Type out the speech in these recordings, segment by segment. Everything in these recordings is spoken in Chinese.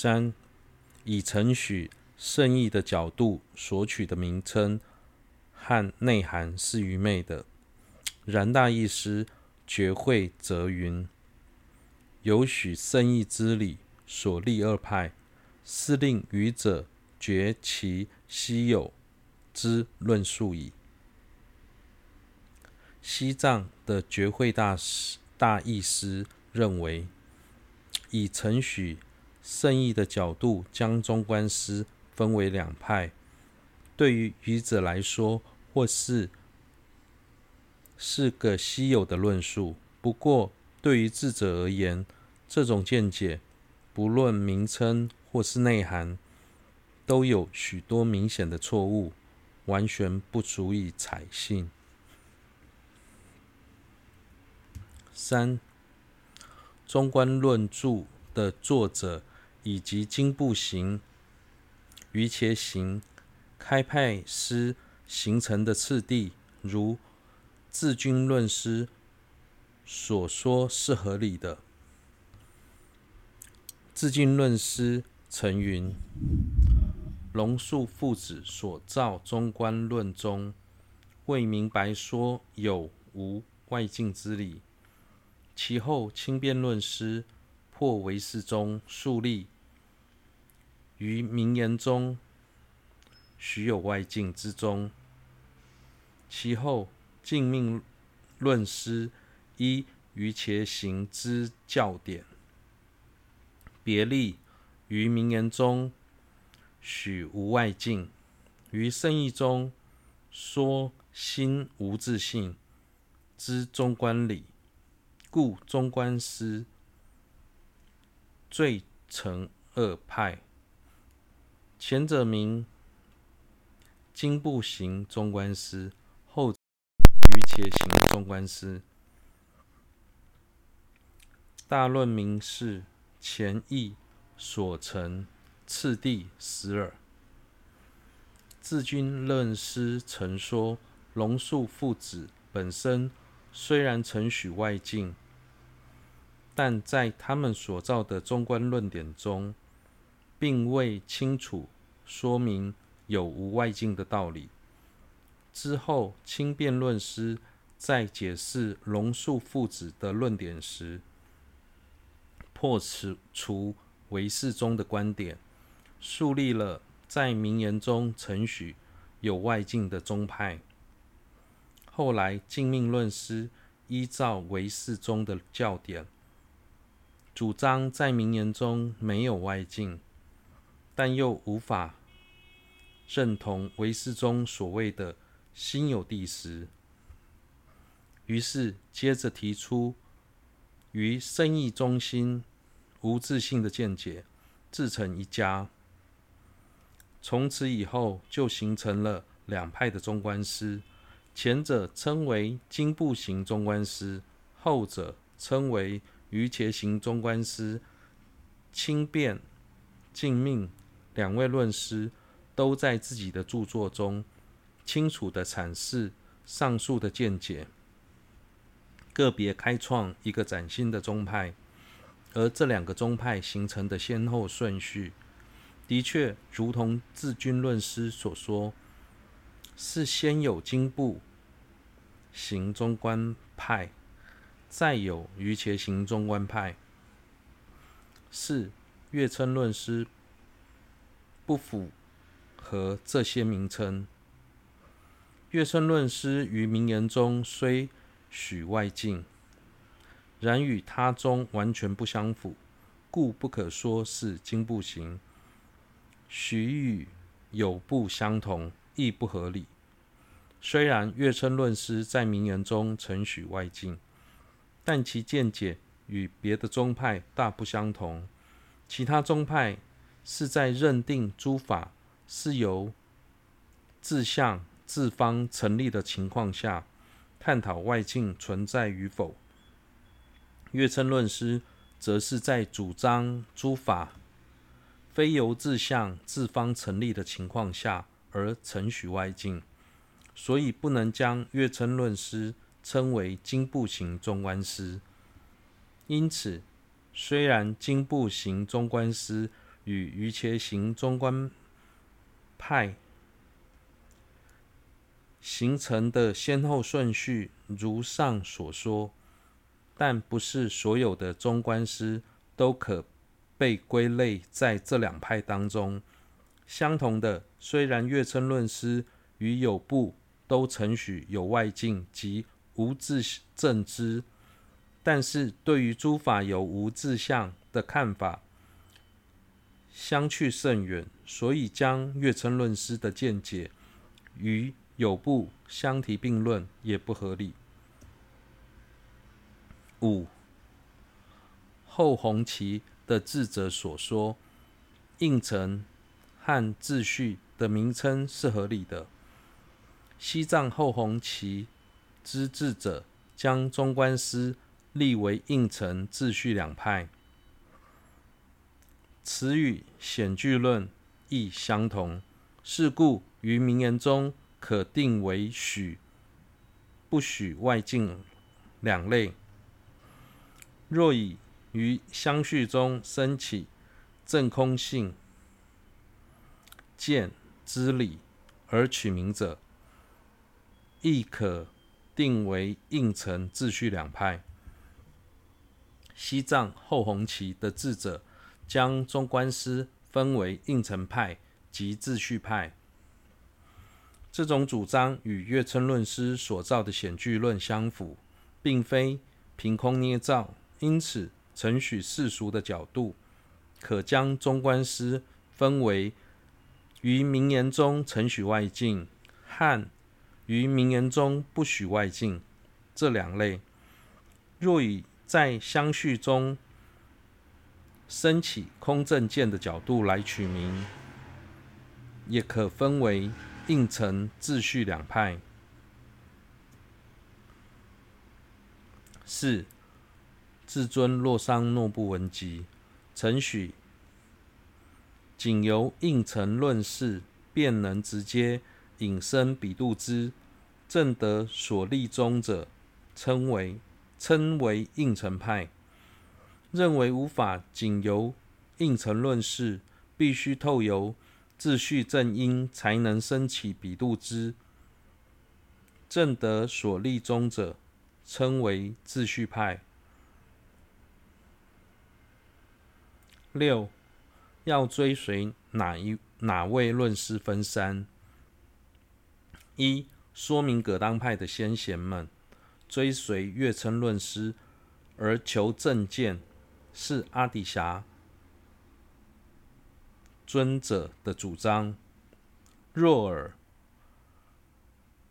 三、以承许圣意的角度所取的名称和内涵是愚昧的。然大意师觉会则云：有许圣意之理所立二派，是令愚者觉其稀有之论述矣。西藏的觉会大师大意师认为，以承许圣意的角度将中观师分为两派，对于愚者来说，或是是个稀有的论述。不过，对于智者而言，这种见解，不论名称或是内涵，都有许多明显的错误，完全不足以采信。三、中观论著的作者以及经步行。瑜伽行开派师形成的次第，如智君论师所说是合理的。智君论师曾云：龙树父子所造中观论中，未明白说有无外境之理。其后轻辩论师破为师中树立。于名言中，许有外境之中。其后净命论师依于其行之教典，别立于名言中许无外境，于圣意中说心无自性之中观理，故中观师遂成二派。前者名经部行中观师，后者瑜伽行中观师。大论明是前意所成次第十耳。自君论师曾说，龙树父子本身虽然承许外境，但在他们所造的中观论点中，并未清楚说明有无外境的道理。之后，清辩论师在解释龙树父子的论点时，破除唯识宗的观点，树立了在名言中承许有外境的宗派。后来，净命论师依照唯识宗的教典，主张在名言中没有外境。但又无法认同唯识中所谓的“心有地实”，于是接着提出于生意中心无自性的见解，自成一家。从此以后，就形成了两派的中观师，前者称为经部行中观师，后者称为瑜伽行中观师。清辩、净命。两位论师都在自己的著作中清楚地阐释上述的见解，个别开创一个崭新的宗派，而这两个宗派形成的先后顺序，的确如同智君论师所说，是先有经部行中观派，再有瑜伽行中观派。四月称论师。不符合这些名称。月称论师于名言中虽许外境，然与他宗完全不相符，故不可说是经部行。许与有不相同，亦不合理。虽然月称论师在名言中承许外境，但其见解与别的宗派大不相同。其他宗派。是在认定诸法是由自相自方成立的情况下，探讨外境存在与否。月称论师则是在主张诸法非由自相自方成立的情况下而承许外境，所以不能将月称论师称为经部行中观师。因此，虽然经部行中观师与瑜伽行中观派形成的先后顺序如上所说，但不是所有的中观师都可被归类在这两派当中。相同的，虽然月称论师与有部都承许有外境及无自证知，但是对于诸法有无自相的看法相去甚远，所以将月称论师的见解与有部相提并论也不合理。五后弘期的智者所说，应成和秩序的名称是合理的。西藏后弘期之智者将中观师立为应成、秩序两派，此与显句论亦相同。是故于名言中。可定为许不许外境两类。若以于相续中生起正空性见之理而取名者，亦可定为应成秩序两派。西藏后弘期的智者将中观师分为应成派及秩序派。这种主张与月称论师所造的显句论相符，并非凭空捏造，因此承许世俗的角度，可将中观师分为于名言中承许外境和于名言中不许外境这两类。若以在相续中生起空正见的角度来取名，也可分为。应成秩序两派。四至尊洛桑诺布文集承许，仅由应成论事便能直接引申彼度支，正得所立宗者，称为称为应成派。认为无法仅由应成论事，必须透由。秩序正因才能升起彼度支，正得所立宗者，称为秩序派。六要追随哪一哪位论师分三：一说明葛当派的先贤们追随月称论师而求正见，是阿底峡。尊者的主张，若尔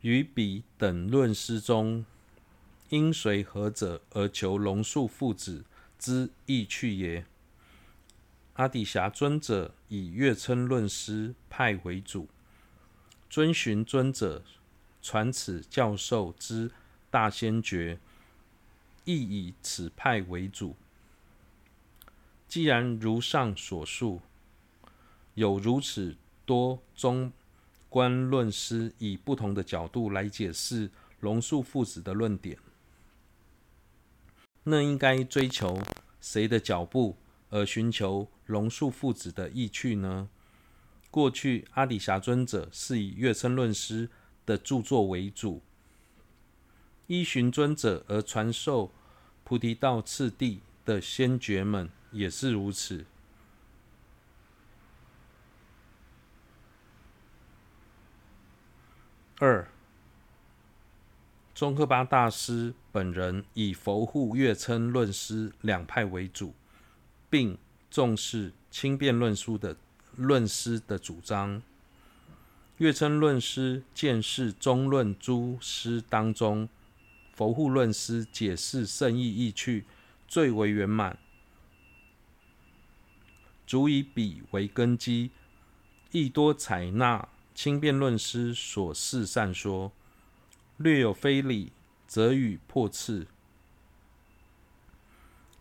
于彼等论师中，应随何者而求龙树父子之意趣也？阿底峡尊者以月称论师派为主，遵循尊者传此教授之大仙诀，亦以此派为主。既然如上所述。有如此多中观论师以不同的角度来解释龙树父子的论点，那应该追求谁的脚步而寻求龙树父子的意趣呢？过去阿底峡尊者是以月称论师的著作为主，依循尊者而传授菩提道次第的先觉们也是如此。二，宗喀巴大师本人以佛护月称论师两派为主，并重视轻辩论书的论师的主张。月称论师见是中论诸师当中，佛护论师解释圣意意趣最为圆满，足以彼为根基，亦多采纳。轻辩论师所示善说，略有非理，则与破斥，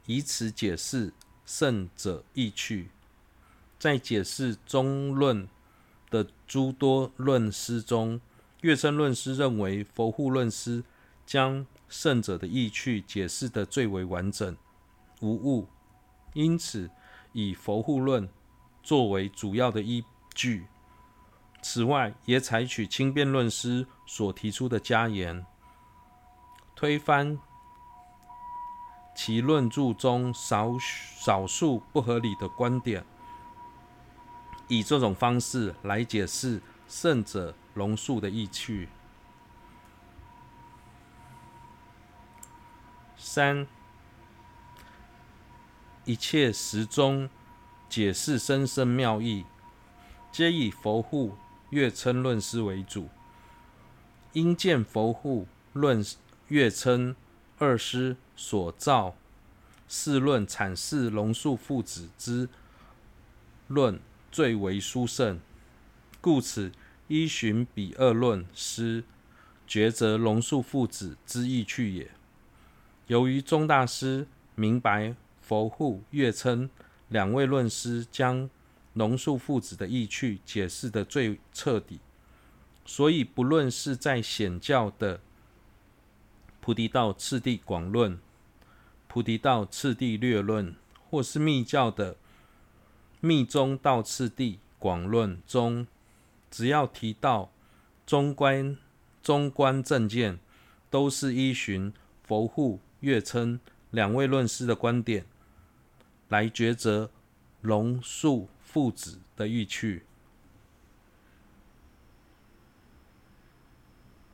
以此解释圣者意趣。在解释中论的诸多论师中，月生论师认为佛护论师将圣者的意趣解释得最为完整无误，因此以佛护论作为主要的依据。此外，也采取轻辩论师所提出的加言，推翻其论著中少少数不合理的观点，以这种方式来解释胜者龙树的意趣。三，一切时中解释深深妙义，皆以佛护乐称论师为主。因见佛护论乐称二师所造四论阐释龙树父子之论最为殊胜，故此依循彼二论师抉择龙树父子之意趣也。由于宗大师明白佛护、月称两位论师将龙树父子的意趣解释得最彻底，所以不论是在显教的《菩提道次第广论》、《菩提道次第略论》，或是密教的《密宗道次第广论》中，只要提到中观、中观正见，都是依循佛护。乐称两位论师的观点来抉择龙树父子的意趣。